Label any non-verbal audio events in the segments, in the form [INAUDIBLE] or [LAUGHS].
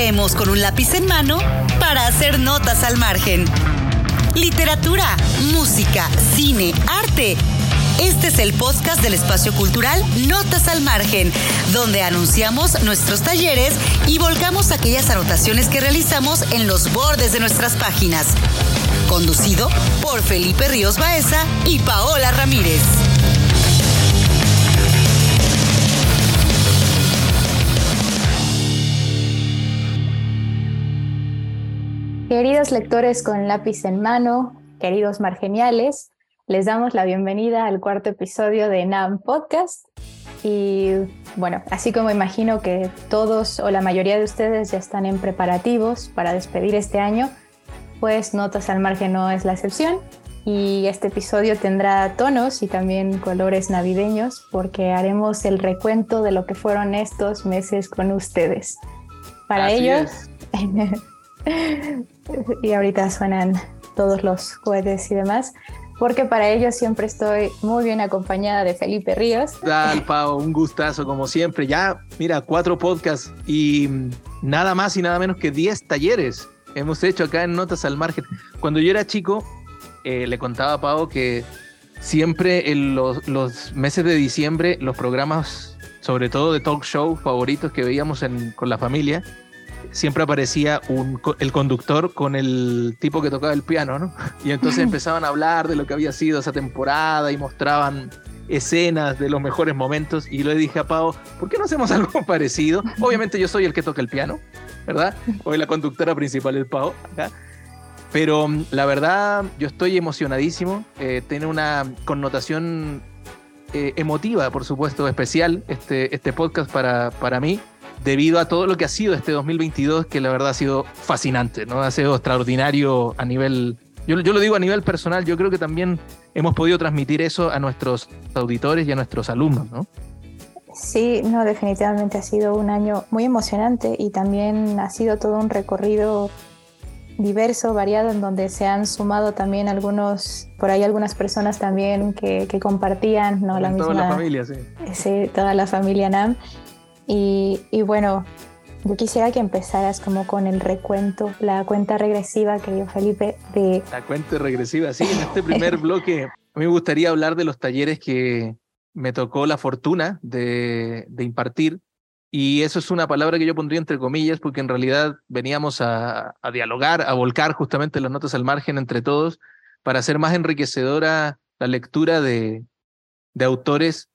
leemos con un lápiz en mano para hacer notas al margen. Literatura, música, cine, arte. Este es el podcast del espacio cultural Notas al Margen, donde anunciamos nuestros talleres y volcamos aquellas anotaciones que realizamos en los bordes de nuestras páginas. Conducido por Felipe Ríos Baeza y Paola Ramírez. Queridos lectores con lápiz en mano, queridos margeniales, les damos la bienvenida al cuarto episodio de NAM Podcast. Y bueno, así como imagino que todos o la mayoría de ustedes ya están en preparativos para despedir este año, pues Notas al Margen no es la excepción. Y este episodio tendrá tonos y también colores navideños porque haremos el recuento de lo que fueron estos meses con ustedes. Para ellos... [LAUGHS] [LAUGHS] y ahorita suenan todos los cohetes y demás, porque para ello siempre estoy muy bien acompañada de Felipe Ríos. Tal, Pau, un gustazo como siempre. Ya, mira, cuatro podcasts y nada más y nada menos que diez talleres hemos hecho acá en Notas al Margen. Cuando yo era chico, eh, le contaba a Pau que siempre en los, los, meses de diciembre, los programas, sobre todo de talk show favoritos que veíamos con la familia, siempre aparecía un, el conductor con el tipo que tocaba el piano, ¿no? Y entonces empezaban a hablar de lo que había sido esa temporada y mostraban escenas de los mejores momentos y le dije a Pau, ¿por qué no hacemos [LAUGHS] algo parecido? Obviamente yo soy el que toca el piano, ¿verdad? Hoy la conductora principal es Pau, acá. Pero mm, la verdad, yo estoy emocionadísimo. Eh, tiene una connotación eh, emotiva, por supuesto, especial este, este podcast para, para mí debido a todo lo que ha sido este 2022, que la verdad ha sido fascinante, ¿no? Ha sido extraordinario a nivel, yo, yo lo digo a nivel personal, yo creo que también hemos podido transmitir eso a nuestros auditores y a nuestros alumnos, ¿no? Sí, no, definitivamente ha sido un año muy emocionante y también ha sido todo un recorrido diverso, variado, en donde se han sumado también algunos, por ahí algunas personas también que, que compartían, ¿no? la misma, toda la familia, sí. Sí, toda la familia NAM. Y, bueno, yo quisiera que empezaras como con el recuento, la cuenta regresiva que dio Felipe de... La cuenta regresiva, sí, en este primer [LAUGHS] bloque a mí me gustaría hablar de los talleres que me tocó la fortuna de, impartir. Y eso es una palabra que yo pondría entre comillas porque en realidad veníamos a, dialogar, a volcar justamente las notas al margen entre todos para hacer más enriquecedora la lectura de, de autores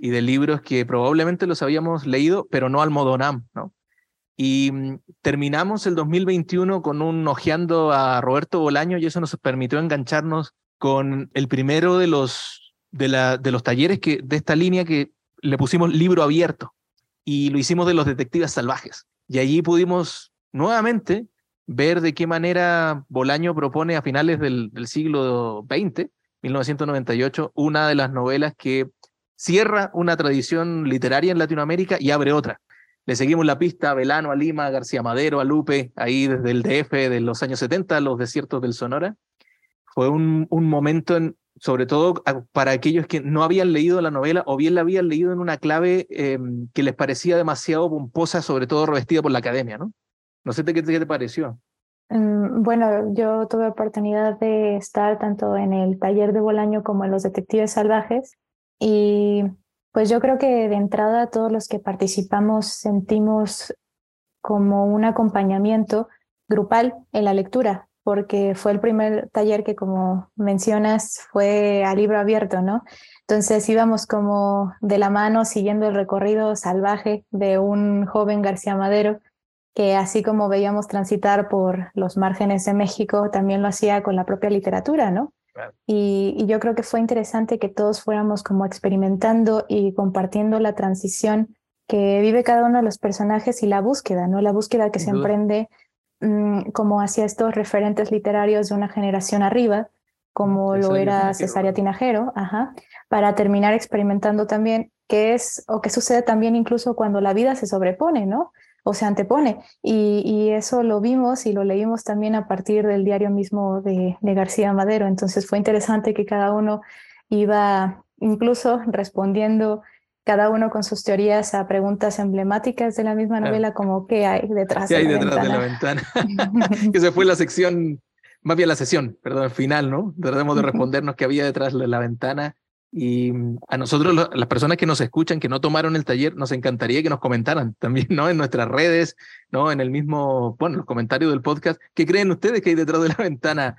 y de libros que probablemente los habíamos leído, pero no al modo NAM, ¿no? Y mm, terminamos el 2021 con un ojeando a Roberto Bolaño y eso nos permitió engancharnos con el primero de los, de, la, de los talleres que, de esta línea que le pusimos libro abierto y lo hicimos de los detectives salvajes. Y allí pudimos nuevamente ver de qué manera Bolaño propone a finales del, del siglo XX, 1998, una de las novelas que cierra una tradición literaria en Latinoamérica y abre otra. Le seguimos la pista a Velano, a Lima, a García Madero, a Lupe, ahí desde el DF de los años 70, los desiertos del Sonora. Fue un, un momento, en, sobre todo para aquellos que no habían leído la novela o bien la habían leído en una clave em, que les parecía demasiado pomposa, sobre todo revestida por la academia, ¿no? No sé qué, qué te pareció. Mm, bueno, yo tuve oportunidad de estar tanto en el taller de Bolaño como en los Detectives Salvajes y pues yo creo que de entrada todos los que participamos sentimos como un acompañamiento grupal en la lectura, porque fue el primer taller que, como mencionas, fue a libro abierto, ¿no? Entonces íbamos como de la mano siguiendo el recorrido salvaje de un joven García Madero, que así como veíamos transitar por los márgenes de México, también lo hacía con la propia literatura, ¿no? Y, yo creo que fue interesante que todos fuéramos como experimentando y compartiendo la transición que vive cada uno de los personajes y la búsqueda, ¿no? La búsqueda que se emprende mm, como hacia estos referentes literarios de una generación arriba, como lo era Cesaria Tinajero, ajá, para terminar experimentando también qué es o qué sucede también incluso cuando la vida se sobrepone, ¿no? O se antepone. Y, eso lo vimos y lo leímos también a partir del diario mismo de, García Madero. Entonces fue interesante que cada uno iba incluso respondiendo cada uno con sus teorías a preguntas emblemáticas de la misma novela, como qué hay detrás, ¿Qué hay de, detrás la de la ventana. que [LAUGHS] se fue la sección, más bien la sesión, perdón, final, ¿no? Tratamos de respondernos qué había detrás de la ventana. Y a nosotros, las personas que nos escuchan, que no tomaron el taller, nos encantaría que nos comentaran [LAUGHS] también, ¿no? En nuestras redes, ¿no? En el mismo, bueno, los comentarios del podcast. ¿Qué creen ustedes que hay detrás de la [LAUGHS] ventana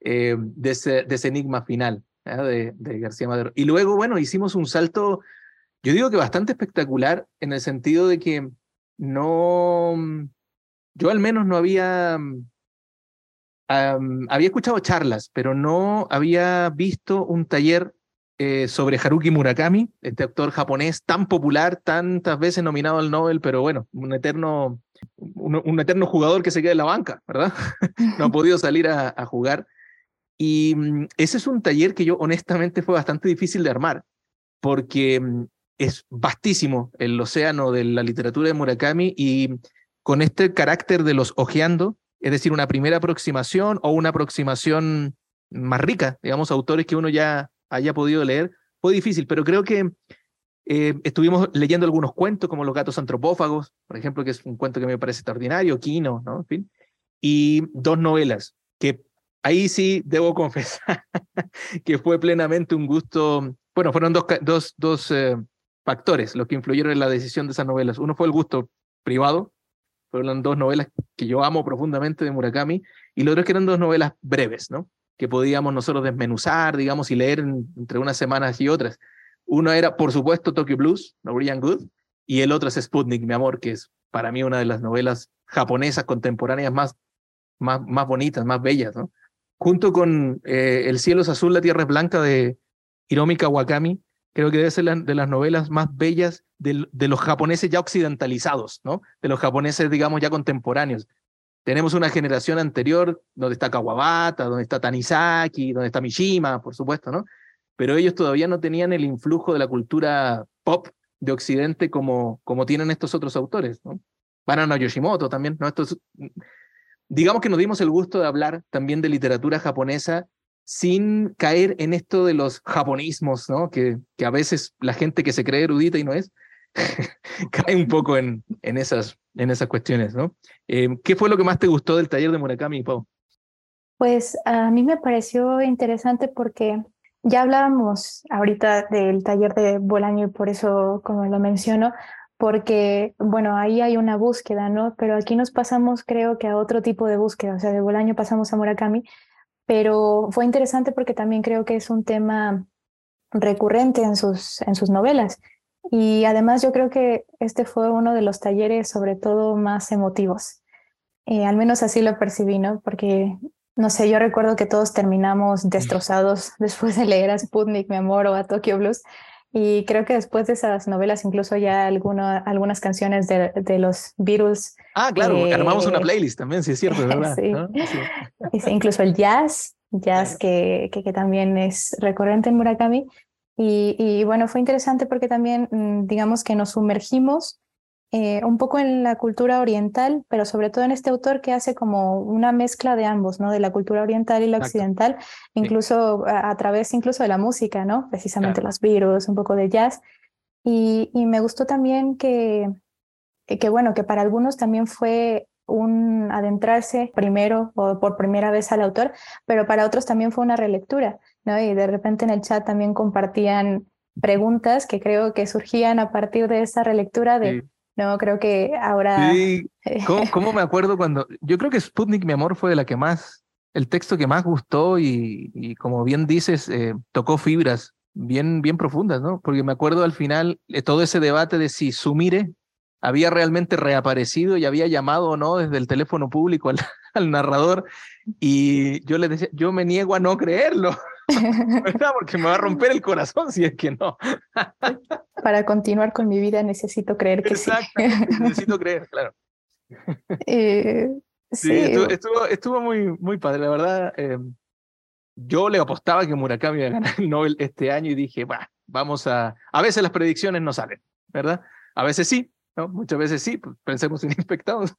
eh, de, ese, de ese enigma final ¿eh? de, de García Madero? Y luego, bueno, hicimos un salto yo digo que bastante espectacular en el sentido de que no, yo al menos no había, había escuchado charlas, pero no había visto un taller eh, sobre Haruki Murakami, este autor japonés tan popular, tantas veces nominado al Nobel, pero bueno, un eterno, un, eterno jugador que se queda en la banca, ¿verdad? [LAUGHS] no ha podido salir a, a jugar. Y mm, ese es un taller que yo honestamente fue bastante difícil de armar, porque mm, es vastísimo el océano de la literatura de Murakami y con este carácter de los ojeando, es decir, una primera aproximación o una aproximación más rica, digamos, autores que uno ya haya podido leer, fue difícil, pero creo que eh, estuvimos leyendo algunos cuentos como Los gatos antropófagos, por ejemplo, que es un cuento que me parece extraordinario, Kino, ¿no? En fin, y dos novelas que ahí sí debo [LAUGHS] confesar que fue plenamente un gusto, bueno, fueron dos, dos, dos eh, factores los que influyeron en la decisión de esas novelas. Uno fue el gusto privado, fueron dos novelas que yo amo profundamente de Murakami, y lo otro es que eran dos novelas breves, ¿no? Que podíamos nosotros desmenuzar, digamos, y leer entre unas semanas y otras. Uno era, por supuesto, Tokyo Blues, Norwegian Good, y el otro es Sputnik, mi amor, que es para mí una de las novelas japonesas contemporáneas más, más, más bonitas, más bellas, ¿no? Junto con eh, El cielo es azul, la tierra es blanca de Hiromi Kawakami, creo que debe ser de las novelas más bellas de, los japoneses ya occidentalizados, ¿no? De los japoneses, digamos, ya contemporáneos. Tenemos una generación anterior donde está Kawabata, donde está Tanizaki, donde está Mishima, por supuesto, ¿no? Pero ellos todavía no tenían el influjo de la cultura pop de Occidente como, como tienen estos otros autores, ¿no? Banana Yoshimoto también, ¿no? Estos, digamos que nos dimos el gusto de hablar también de literatura japonesa sin caer en esto de los japonismos, ¿no? Que, que a veces la gente que se cree erudita y no es, [LAUGHS] cae un poco en, en, esas, en esas cuestiones, ¿no? Eh, ¿Qué fue lo que más te gustó del taller de Murakami, Pau? Pues a mí me pareció interesante porque ya hablábamos ahorita del taller de Bolaño y por eso, como lo menciono, porque, bueno, ahí hay una búsqueda, ¿no? Pero aquí nos pasamos, creo que a otro tipo de búsqueda, o sea, de Bolaño pasamos a Murakami, pero fue interesante porque también creo que es un tema recurrente en sus, en sus novelas. Y además yo creo que este fue uno de los talleres sobre todo más emotivos. Eh, al menos así lo percibí, ¿no? Porque, no sé, yo recuerdo que todos terminamos destrozados [LAUGHS] después de leer a Sputnik, mi amor, o a Tokyo Blues. Y creo que después de esas novelas, incluso ya alguna, algunas canciones de, de, los Beatles. Ah, claro, eh, armamos una playlist también, sí es cierto, [LAUGHS] ¿verdad? Sí. [LAUGHS] Incluso el jazz, jazz que, que, que, también es recurrente en Murakami. Y, y, bueno, fue interesante porque también, mm, digamos que nos sumergimos eh, un poco en la cultura oriental, pero sobre todo en este autor que hace como una mezcla de ambos, ¿no? De la cultura oriental y la occidental, incluso a, través incluso de la música, ¿no? Precisamente los virus, un poco de jazz. Y, y me gustó también que, que, bueno, que para algunos también fue un adentrarse primero o por primera vez al autor, pero para otros también fue una relectura, ¿no? Y de repente en el chat también compartían preguntas que creo que surgían a partir de esa relectura de no, creo que ahora... Sí, [LAUGHS] ¿Cómo, me acuerdo cuando... Yo creo que Sputnik, mi amor, fue de la que más, el texto que más gustó y, y como bien dices, eh, tocó fibras bien, bien profundas, ¿no? Porque me acuerdo al final de todo ese debate de si Sumire había realmente reaparecido y había llamado o no desde el teléfono público al, [LAUGHS] al narrador y yo le decía, yo me niego a no creerlo. [LAUGHS] Porque me va a romper el corazón si es que no. Para continuar con mi vida necesito creer que sí. necesito creer, claro. [LAUGHS] Eh, sí, Estuvo, estuvo, muy, muy padre, la verdad. Eh, yo le apostaba que Murakami iba a ganar el Nobel este año y dije, bah, vamos a... A veces las predicciones no salen, ¿verdad? A veces sí, ¿no? Muchas veces sí, pues, pensemos en [LAUGHS] infectados.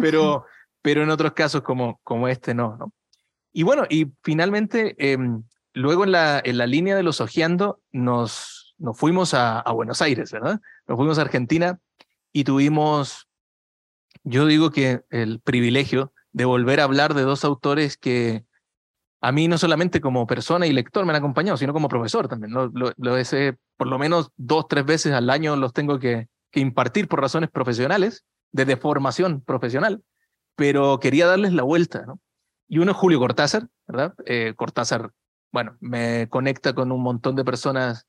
pero, pero en otros casos como, como este no, ¿no? Y bueno, y finalmente, em, luego en la, en la línea de los ojeando, nos, nos fuimos a, Buenos Aires, ¿verdad? Nos fuimos a Argentina y tuvimos, yo digo que el privilegio de volver a hablar de dos autores que a mí no solamente como persona y lector me han acompañado, sino como profesor también. Lo, lo, lo ese, por lo menos dos, tres veces al año los tengo que, que impartir por razones profesionales, de formación profesional, pero quería darles la vuelta. ¿no? Y uno es Julio Cortázar, ¿verdad? Eh, Cortázar, bueno, me conecta con un montón de personas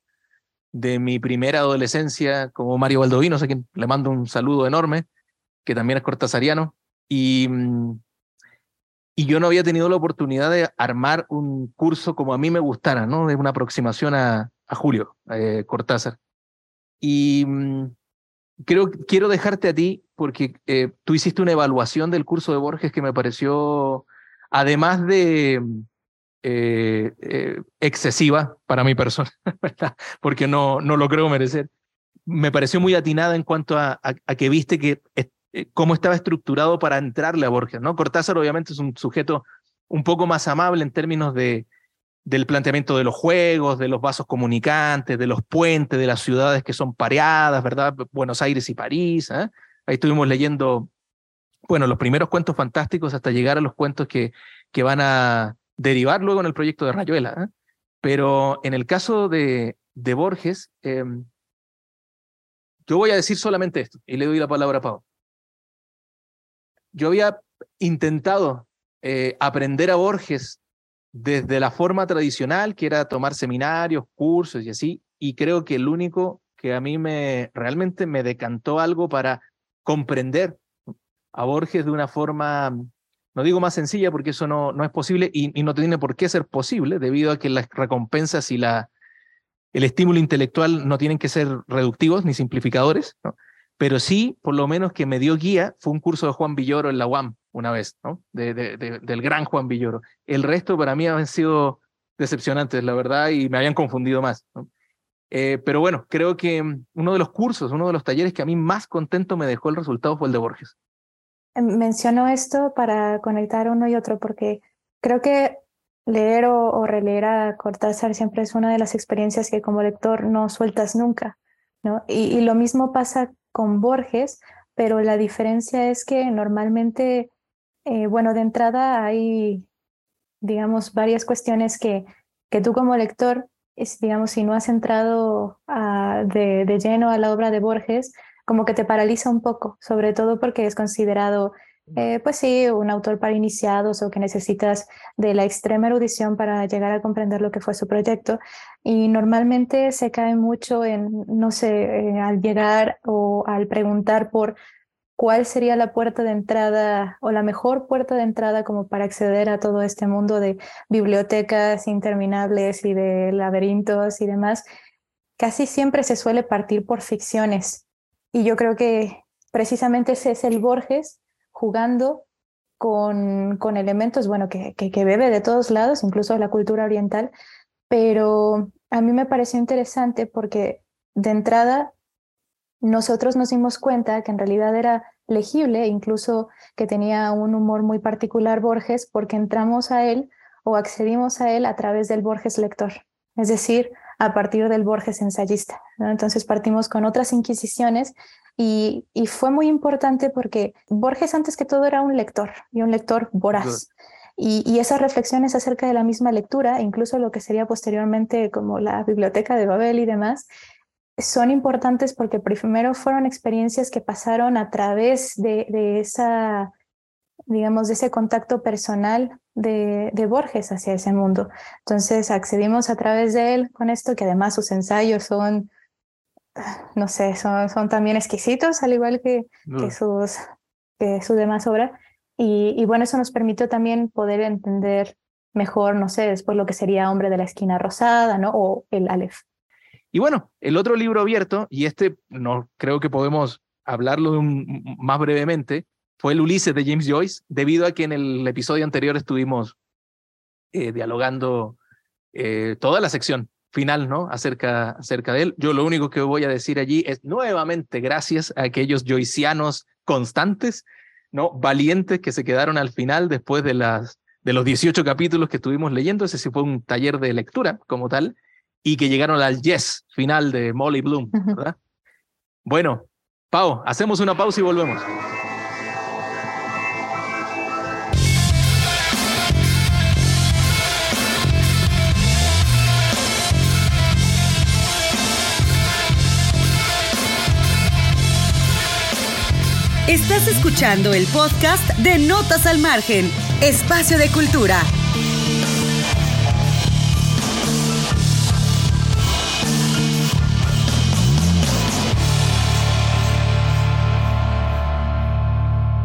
de mi primera adolescencia, como Mario Baldovino, a quien le mando un saludo enorme, que también es cortázariano. Y, y yo no había tenido la oportunidad de armar un curso como a mí me gustara, ¿no? De una aproximación a, a Julio eh, Cortázar. Y mm, creo, quiero dejarte a ti porque eh, tú hiciste una evaluación del curso de Borges que me pareció, además de eh, eh, excesiva para mi persona, [LAUGHS] porque no, no lo creo merecer, me pareció muy atinada en cuanto a, a, que viste que cómo estaba estructurado para entrarle a Borges. ¿no? Cortázar obviamente es un sujeto un poco más amable en términos de, del planteamiento de los juegos, de los vasos comunicantes, de los puentes, de las ciudades que son pareadas, ¿verdad? Buenos Aires y París. ¿eh? Ahí estuvimos leyendo, bueno, los primeros cuentos fantásticos hasta llegar a los cuentos que, que van a derivar luego en el proyecto de Rayuela. ¿eh? Pero en el caso de, de Borges, eh, yo voy a decir solamente esto y le doy la palabra a Pau. Yo había intentado eh, aprender a Borges desde la forma tradicional, que era tomar seminarios, cursos y así, y creo que el único que a mí me realmente me decantó algo para comprender a Borges de una forma, no digo más sencilla porque eso no, no es posible y, no tiene por qué ser posible debido a que las recompensas y la, el estímulo intelectual no tienen que ser reductivos ni simplificadores, ¿no? pero sí, por lo menos que me dio guía, fue un curso de Juan Villoro en la UAM una vez, ¿no? De, de, de, del gran Juan Villoro. El resto para mí han sido decepcionantes, la verdad, y me habían confundido más. ¿no? Eh, pero bueno, creo que uno de los cursos, uno de los talleres que a mí más contento me dejó el resultado fue el de Borges. Em, menciono esto para conectar uno y otro porque creo que leer o, releer a Cortázar siempre es una de las experiencias que como lector no sueltas nunca. ¿no? Y, lo mismo pasa con Borges, pero la diferencia es que normalmente, eh, bueno, de entrada hay, digamos, varias cuestiones que, que tú como lector, digamos, si no has entrado de, de lleno a la obra de Borges, como que te paraliza un poco, sobre todo porque es considerado eh, pues sí, un autor para iniciados o que necesitas de la extrema erudición para llegar a comprender lo que fue su proyecto. Y normalmente se cae mucho en, no sé, eh, al llegar o al preguntar por cuál sería la puerta de entrada o la mejor puerta de entrada como para acceder a todo este mundo de bibliotecas interminables y de laberintos y demás. Casi siempre se suele partir por ficciones. Y yo creo que precisamente ese es el Borges jugando con, con elementos, bueno, que, que, que, bebe de todos lados, incluso de la cultura oriental, pero a mí me pareció interesante porque de entrada nosotros nos dimos cuenta que en realidad era legible, incluso que tenía un humor muy particular Borges, porque entramos a él o accedimos a él a través del Borges lector, es decir, a partir del Borges ensayista. ¿no? Entonces partimos con otras inquisiciones y, y, fue muy importante porque Borges antes que todo era un lector y un lector voraz. Y, y, esas reflexiones acerca de la misma lectura, incluso lo que sería posteriormente como la biblioteca de Babel y demás, son importantes porque primero fueron experiencias que pasaron a través de, de esa, digamos, de ese contacto personal de, de, Borges hacia ese mundo. Entonces accedimos a través de él con esto, que además sus ensayos son no sé, son, son también exquisitos, al igual que, que, sus, que su demás obra. Y, y, bueno, eso nos permitió también poder entender mejor, no sé, después lo que sería Hombre de la Esquina Rosada, ¿no? O el Aleph. Y bueno, el otro libro abierto, y este no creo que podemos hablarlo un, más brevemente, fue el Ulises de James Joyce, debido a que en el episodio anterior estuvimos eh, dialogando eh, toda la sección final, ¿no? Acerca, acerca de él. Yo lo único que voy a decir allí es nuevamente gracias a aquellos joycianos constantes, ¿no? Valientes que se quedaron al final después de, las, de los 18 capítulos que estuvimos leyendo. Ese sí fue un taller de lectura como tal. y que llegaron al yes final de Molly Bloom, ¿verdad? Bueno, Pau, hacemos una pausa y volvemos. Estás escuchando el podcast de Notas al Margen, Espacio de Cultura.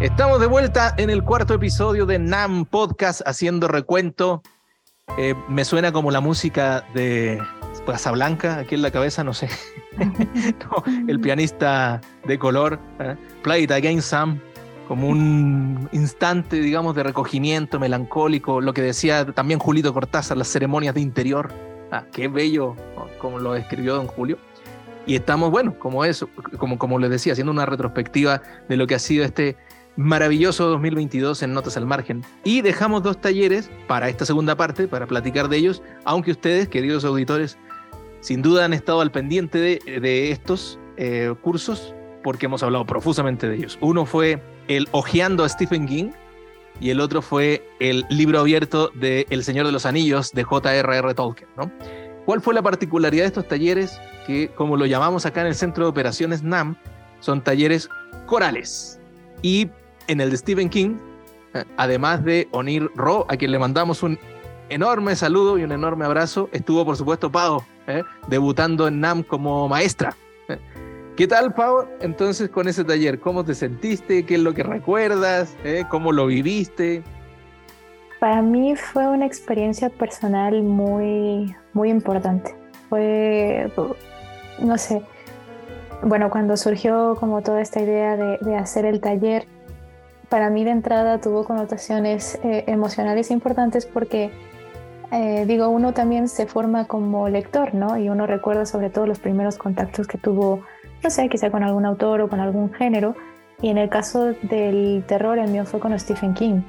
Estamos de vuelta en el cuarto episodio de NAM Podcast haciendo recuento. Eh, me suena como la música de Blanca aquí en la cabeza, no sé. [LAUGHS] el pianista de color, ¿eh? Play It Again Sam, como un instante, digamos, de recogimiento melancólico, lo que decía también Julito Cortázar, las ceremonias de interior. Ah, qué bello, como lo escribió don Julio. Y estamos, bueno, como eso, como, como les decía, haciendo una retrospectiva de lo que ha sido este maravilloso 2022 en Notas al Margen. Y dejamos dos talleres para esta segunda parte, para platicar de ellos, aunque ustedes, queridos auditores, sin duda han estado al pendiente de, estos eh, cursos porque hemos hablado profusamente de ellos. Uno fue el Ojeando a Stephen King y el otro fue el libro abierto de El Señor de los Anillos de J.R.R. Tolkien. ¿Cuál fue la particularidad de estos talleres? Que, como lo llamamos acá en el Centro de Operaciones NAM, son talleres corales. Y en el de Stephen King, eh, además de Onir Ro, a quien le mandamos un enorme saludo y un enorme abrazo, estuvo por supuesto Pau, eh, debutando en NAM como maestra. Eh, ¿Qué tal, Pau? Entonces, con ese taller, ¿cómo te sentiste? ¿Qué es lo que recuerdas? ¿Cómo lo viviste? Para mí fue una experiencia personal muy, muy importante. Fue, no sé, bueno, cuando surgió como toda esta idea de, de hacer el taller, para mí de entrada tuvo connotaciones eh, emocionales importantes porque, eh, digo, uno también se forma como lector, ¿no? Y uno recuerda sobre todo los primeros contactos que tuvo, no sé, quizá con algún autor o con algún género. Y en el caso del terror, el mío fue con Stephen King.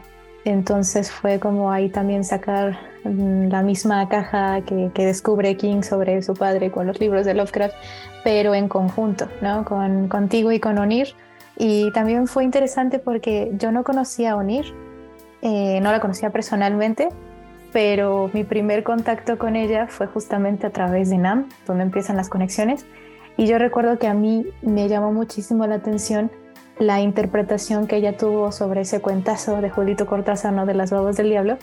Entonces fue como ahí también sacar mm, la misma caja que, que, descubre King sobre su padre con los libros de Lovecraft, pero en conjunto, ¿no? Con, contigo y con Onir y también fue interesante porque yo no conocía a Onir, eh, no la conocía personalmente, pero mi primer contacto con ella fue justamente a través de NAM, donde empiezan las conexiones. Y yo recuerdo que a mí me llamó muchísimo la atención la interpretación que ella tuvo sobre ese cuentazo de Julito Cortázar, ¿no? de las babas del diablo.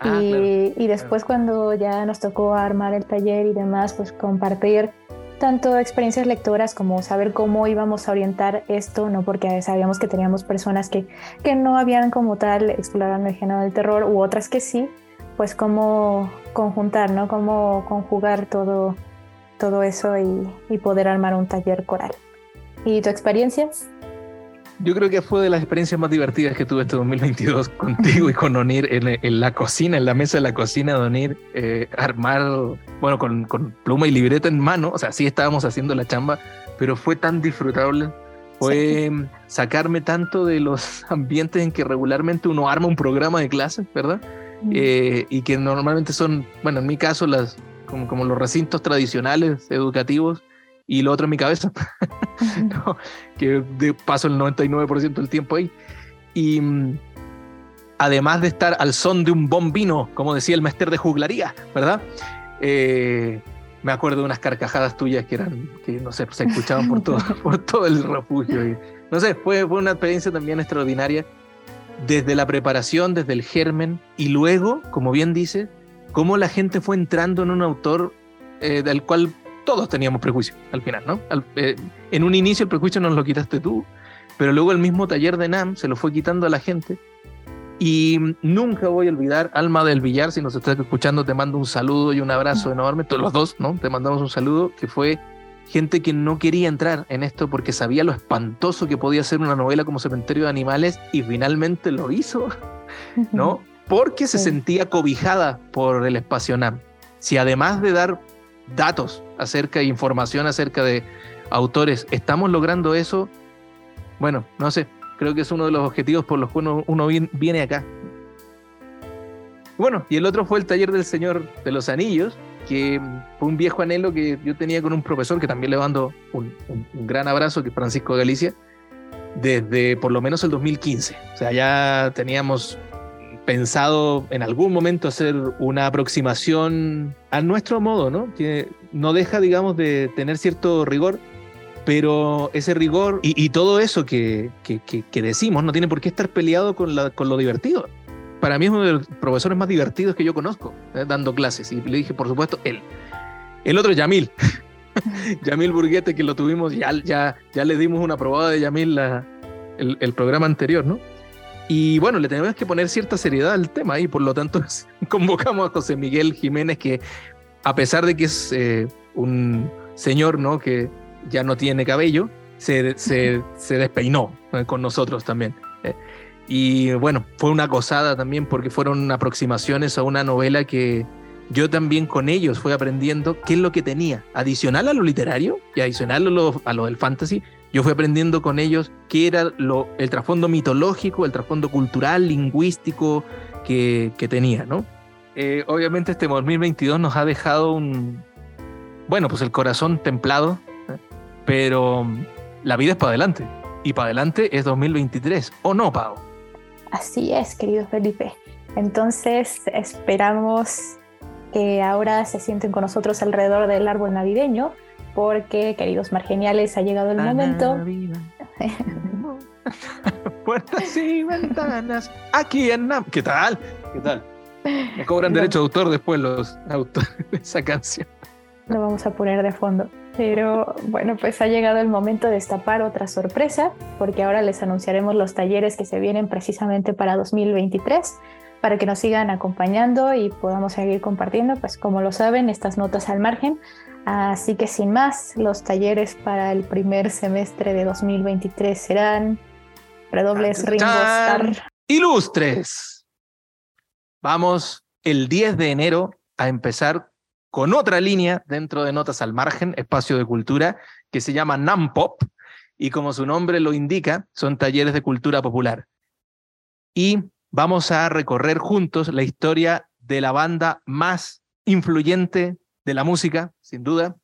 Ah, y, y, después cuando ya nos tocó armar el taller y demás, pues compartir tanto experiencias lectoras como saber cómo íbamos a orientar esto, no porque sabíamos que teníamos personas que, que no habían como tal explorado el género del terror u otras que sí, pues cómo conjuntar, ¿no? Cómo conjugar todo, todo eso y, y poder armar un taller coral. ¿Y tu experiencia? Yo creo que fue de las experiencias más divertidas que tuve este 2022 [LAUGHS] contigo y con Onir en, la cocina, en la mesa de la cocina de Onir, eh, armar, bueno, con, con, pluma y libreta en mano, o sea, sí estábamos haciendo la chamba, pero fue tan disfrutable, fue sacarme tanto de los [LAUGHS] ambientes en que regularmente uno arma un programa de clases, ¿verdad? Eh, y que normalmente son, bueno, en mi caso, las, como, como los recintos tradicionales educativos, y lo otro en mi cabeza, [LAUGHS] que de paso el 99% del tiempo ahí. Y mm, además de estar al son de un bombino, como decía el máster de juglaría, ¿verdad? Eh, me acuerdo de unas carcajadas tuyas que eran, que no sé, se escuchaban por [LAUGHS] todo, por todo el refugio. Y, no sé, fue, fue una experiencia también extraordinaria, desde la preparación, desde el germen, y luego, como bien dice, cómo la gente fue entrando en un autor eh, del cual todos teníamos prejuicio al final, ¿no? Eh, en un inicio el prejuicio nos lo quitaste tú, pero luego el mismo taller de NAM se lo fue quitando a la gente. Y nunca voy a olvidar, Alma del Villar, si nos estás escuchando, te mando un saludo y un abrazo enorme, todos los dos, ¿no? Te mandamos un saludo, que fue gente que no quería entrar en esto porque sabía lo espantoso que podía ser una novela como Cementerio de Animales y finalmente lo hizo, ¿no? Porque se sentía cobijada por el espacio NAM. Si además de dar datos acerca, información acerca de autores, ¿estamos logrando eso? Bueno, no sé, creo que es uno de los objetivos por los cuales uno, viene acá. Bueno, y el otro fue el taller del Señor de los Anillos, que fue un viejo anhelo que yo tenía con un profesor que también le mando un, gran abrazo, que es Francisco Galicia, desde por lo menos el 2015. O sea, ya teníamos pensado en algún momento hacer una aproximación a nuestro modo, ¿no? Que no deja, digamos, de tener cierto rigor, pero ese rigor y, todo eso que, decimos no tiene por qué estar peleado con lo divertido. Para mí es uno de los profesores más divertidos que yo conozco, ¿eh? dando clases. Y le dije, por supuesto, él. El otro, Yamil. [LAUGHS] Yamil Burguete, que lo tuvimos, ya, ya, ya le dimos una probada de Yamil la, el, el programa anterior, ¿no? Y bueno, le tenemos que poner cierta seriedad al tema y por lo tanto [LAUGHS] convocamos a José Miguel Jiménez que a pesar de que es eh, un señor ¿no? que ya no tiene cabello, se, se, [LAUGHS] se despeinó eh, con nosotros también. Y bueno, fue una gozada también porque fueron aproximaciones a una novela que yo también con ellos fui aprendiendo qué es lo que tenía, adicional a lo literario y adicional a lo, a lo del fantasy, yo fui aprendiendo con ellos qué era lo, el trasfondo mitológico, el trasfondo cultural, lingüístico que, que tenía, ¿no? Eh, obviamente este 2022 nos ha dejado un, bueno, pues el corazón templado, ¿eh? pero la vida es para adelante. Y para adelante es 2023, ¿o no, Pau? Así es, querido Felipe. Entonces esperamos que ahora se sienten con nosotros alrededor del árbol navideño porque, queridos margeniales, ha llegado el momento. [LAUGHS] Puertas y ventanas. Aquí en Nam. ¿Qué tal? ¿Qué tal? Me cobran derecho de autor después los autores de esa canción. Lo vamos a poner de fondo. Pero bueno, pues ha llegado el momento de destapar otra sorpresa, porque ahora les anunciaremos los talleres que se vienen precisamente para 2023 para que nos sigan acompañando y podamos seguir compartiendo, pues como lo saben, estas notas al margen Así que sin más, los talleres para el primer semestre de 2023 serán redobles Ringo Ilustres. Vamos el 10 de enero a empezar con otra línea dentro de Notas al Margen, espacio de cultura, que se llama NAMPOP, y como su nombre lo indica, son talleres de cultura popular. Y vamos a recorrer juntos la historia de la banda más influyente de la música, sin duda.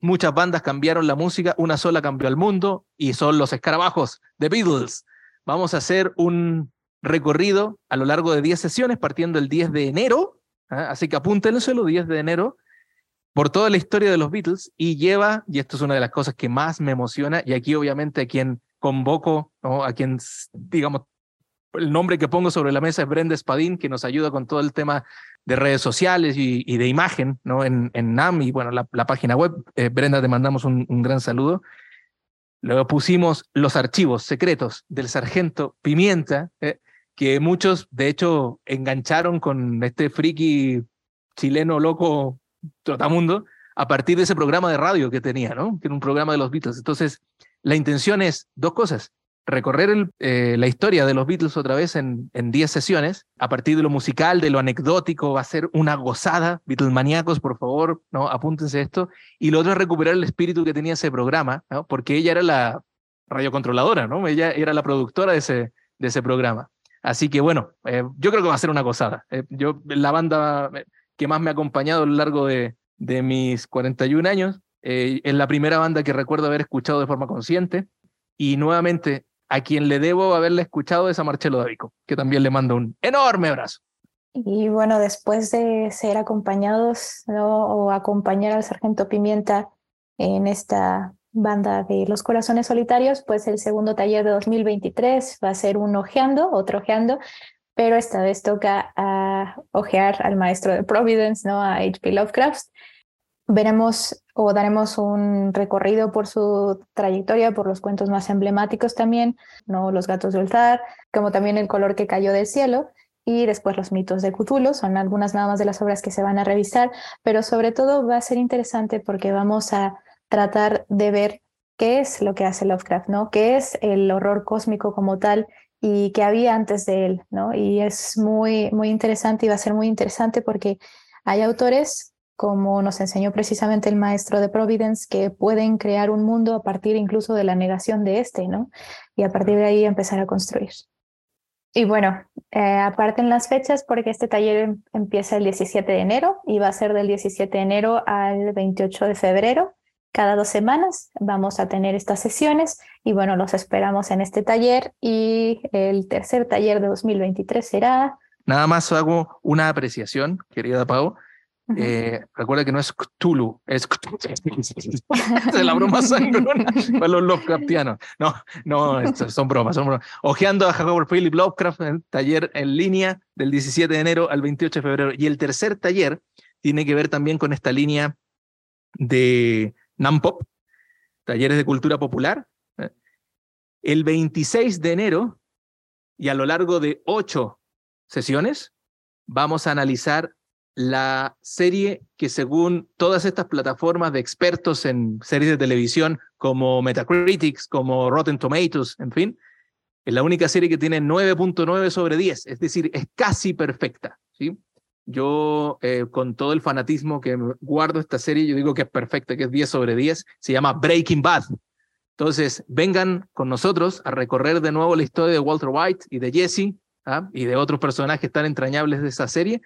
Muchas bandas cambiaron la música, una sola cambió al mundo y son los escarabajos de Beatles. Vamos a hacer un recorrido a lo largo de 10 sesiones, partiendo el 10 de enero, así que apúntenselo, 10 de enero, por toda la historia de los Beatles y lleva, y esto es una de las cosas que más me emociona, y aquí obviamente a quien convoco, a quien, digamos, el nombre que pongo sobre la mesa es Brenda Espadín, que nos ayuda con todo el tema de redes sociales y, de imagen ¿no? en, en, NAM y bueno, la, página web. Eh, Brenda, te mandamos un, gran saludo. Luego pusimos los archivos secretos del sargento Pimienta, eh, que muchos de hecho engancharon con este friki chileno loco trotamundo a partir de ese programa de radio que tenía, ¿no? Que era un programa de los Beatles. Entonces, la intención es dos cosas recorrer eh, la historia de los Beatles otra vez en 10 sesiones, a partir de lo musical, de lo anecdótico, va a ser una gozada. Beatlesmaníacos, por favor, ¿no? apúntense esto. Y lo otro es recuperar el espíritu que tenía ese programa, porque ella era la radiocontroladora, ¿no? ella era la productora de ese programa. Así que bueno, eh, yo creo que va a ser una gozada. Eh, yo, la banda que más me ha acompañado a lo largo de, de mis 41 años, es la primera banda que recuerdo haber escuchado de forma consciente. Y nuevamente, a quien le debo haberle escuchado es a Marcelo Davico, que también le mando un enorme abrazo. Y bueno, después de ser acompañados o acompañar al sargento Pimienta en esta banda de Los Corazones Solitarios, pues el segundo taller de 2023 va a ser un ojeando, otro ojeando, pero esta vez toca a ojear al maestro de Providence, ¿no? A H.P. Lovecraft. Veremos o daremos un recorrido por su trayectoria, por los cuentos más emblemáticos también, ¿no? Los gatos de Ulthar, como también el color que cayó del cielo, y después los mitos de Cthulhu, son algunas nada más de las obras que se van a revisar, pero sobre todo va a ser interesante porque vamos a tratar de ver qué es lo que hace Lovecraft, ¿no? ¿Qué es el horror cósmico como tal y qué había antes de él, ¿no? Y es muy, muy interesante y va a ser muy interesante porque hay autores como nos enseñó precisamente el maestro de Providence, que pueden crear un mundo a partir incluso de la negación de este, ¿no? Y a partir de ahí empezar a construir. y bueno, eh, aparte en las fechas, porque este taller em, empieza el 17 de enero y va a ser del 17 de enero al 28 de febrero. Cada dos semanas vamos a tener estas sesiones y bueno, los esperamos en este taller y el tercer taller de 2023 será... Nada más hago una apreciación, querida Pau. Eh, recuerda que no es Cthulhu, es es [LAUGHS] la broma sangrona para los Lovecraftianos. No, no, son bromas, son bromas. Ojeando a Howard Philip Lovecraft, en taller en línea del 17 de enero al 28 de febrero. Y el tercer taller tiene que ver también con esta línea de NAMPOP, talleres de cultura popular. El 26 de enero y a lo largo de ocho sesiones vamos a analizar la serie que según todas estas plataformas de expertos en series de televisión como Metacritics, como Rotten Tomatoes, en fin, es la única serie que tiene 9.9 sobre 10, es decir, es casi perfecta. ¿sí? Yo, eh, con todo el fanatismo que guardo esta serie, yo digo que es perfecta, que es 10 sobre 10, se llama Breaking Bad. Entonces, vengan con nosotros a recorrer de nuevo la historia de Walter White y de Jesse ¿ah? y de otros personajes tan entrañables de esa serie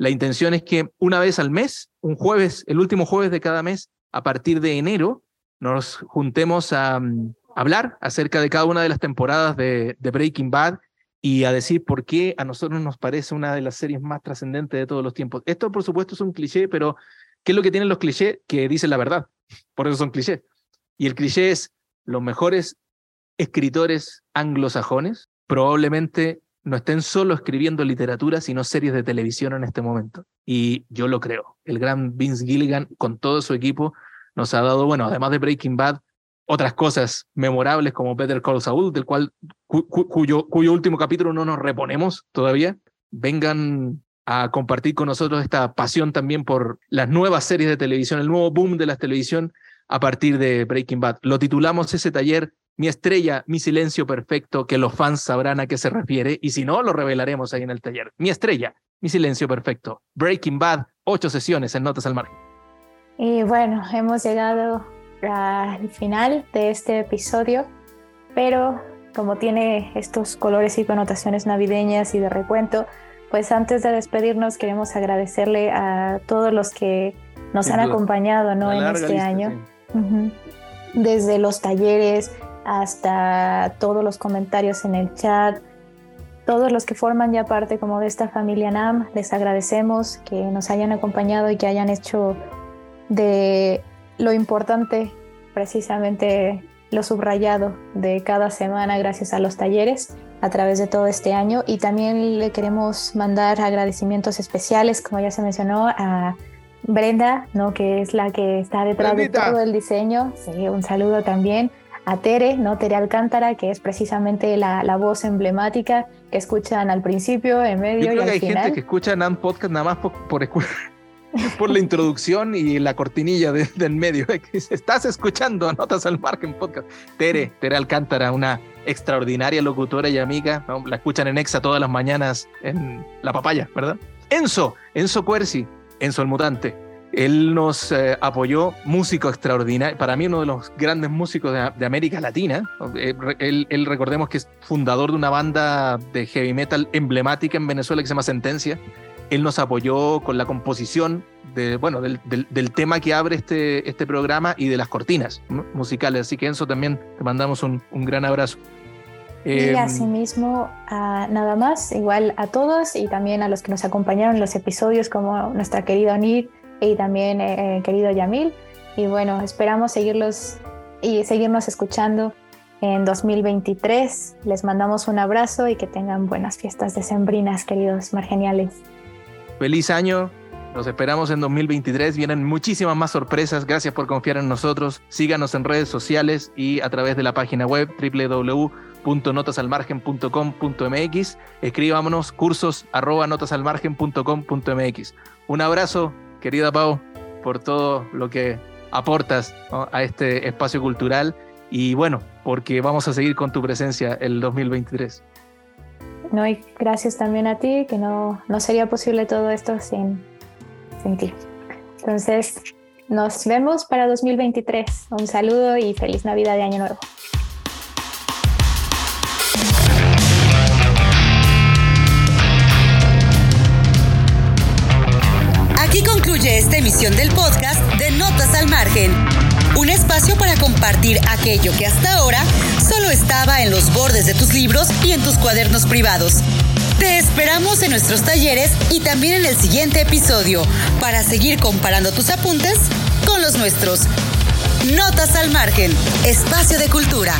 la intención es que una vez al mes, un jueves, el último jueves de cada mes, a partir de enero, nos juntemos a, mm, hablar acerca de cada una de las temporadas de, Breaking Bad y a decir por qué a nosotros nos parece una de las series más trascendentes de todos los tiempos. Esto, por supuesto, es un cliché, pero ¿qué es lo que tienen los clichés? Que dicen la verdad. Por eso son clichés. Y el cliché es los mejores escritores anglosajones probablemente no estén solo escribiendo literatura, sino series de televisión en este momento. Y yo lo creo. El gran Vince Gilligan, con todo su equipo, nos ha dado, bueno, además de Breaking Bad, otras cosas memorables como Better Call Saul, del cual cuyo, cuyo último capítulo no nos reponemos todavía. Vengan a compartir con nosotros esta pasión también por las nuevas series de televisión, el nuevo boom de la televisión a partir de Breaking Bad. Lo titulamos ese taller mi estrella, mi silencio perfecto, que los fans sabrán a qué se refiere, y si no, lo revelaremos ahí en el taller. Mi estrella, mi silencio perfecto. Breaking Bad, ocho sesiones en Notas al Margen. Y bueno, hemos llegado al final de este episodio, pero como tiene estos colores y connotaciones navideñas y de recuento, pues antes de despedirnos queremos agradecerle a todos los que nos han acompañado ¿no? en este año. Desde los talleres, hasta todos los comentarios en el chat, todos los que forman ya parte como de esta familia NAM, les agradecemos que nos hayan acompañado y que hayan hecho de lo importante precisamente lo subrayado de cada semana gracias a los talleres a través de todo este año y también le queremos mandar agradecimientos especiales como ya se mencionó a Brenda, ¿no? que es la que está detrás de todo el diseño. Sí, un saludo también a Tere, ¿no? Tere Alcántara, que es precisamente la, la voz emblemática que escuchan al principio, en medio Yo creo que hay gente que escucha NAM Podcast nada más por, por, la introducción y la cortinilla de, del medio. Estás escuchando Notas al Margen Podcast. Tere, Tere Alcántara, una extraordinaria locutora y amiga. La escuchan en Exa todas las mañanas en La Papaya, ¿verdad? Enzo, Enzo Cuerci, Enzo el Mutante él nos eh, apoyó, músico extraordinario, para mí uno de los grandes músicos de, América Latina. Eh, él, recordemos que es fundador de una banda de heavy metal emblemática en Venezuela que se llama Sentencia. Él nos apoyó con la composición de, bueno, del, tema que abre este, este programa y de las cortinas musicales. Así que Enzo también te mandamos un, gran abrazo. Y em, asimismo, nada más, igual a todos y también a los que nos acompañaron en los episodios, como nuestra querida Onir, y también eh, eh, querido Yamil. Y bueno, esperamos seguirlos y seguirnos escuchando en 2023. Les mandamos un abrazo y que tengan buenas fiestas decembrinas, queridos margeniales. Feliz año. Los esperamos en 2023. Vienen muchísimas más sorpresas. Gracias por confiar en nosotros. Síganos en redes sociales y a través de la página web www.notasalmargen.com.mx. Escribámonos cursos arroba notasalmargen.com.mx. Un abrazo querida Pau, por todo lo que aportas a este espacio cultural y bueno, porque vamos a seguir con tu presencia el 2023. No, y gracias también a ti, que no, no sería posible todo esto sin, sin ti. Entonces, nos vemos para 2023. Un saludo y feliz Navidad de Año Nuevo. Aquí concluye esta emisión del podcast de Notas al Margen, un espacio para compartir aquello que hasta ahora solo estaba en los bordes de tus libros y en tus cuadernos privados. Te esperamos en nuestros talleres y también en el siguiente episodio para seguir comparando tus apuntes con los nuestros. Notas al Margen, espacio de cultura.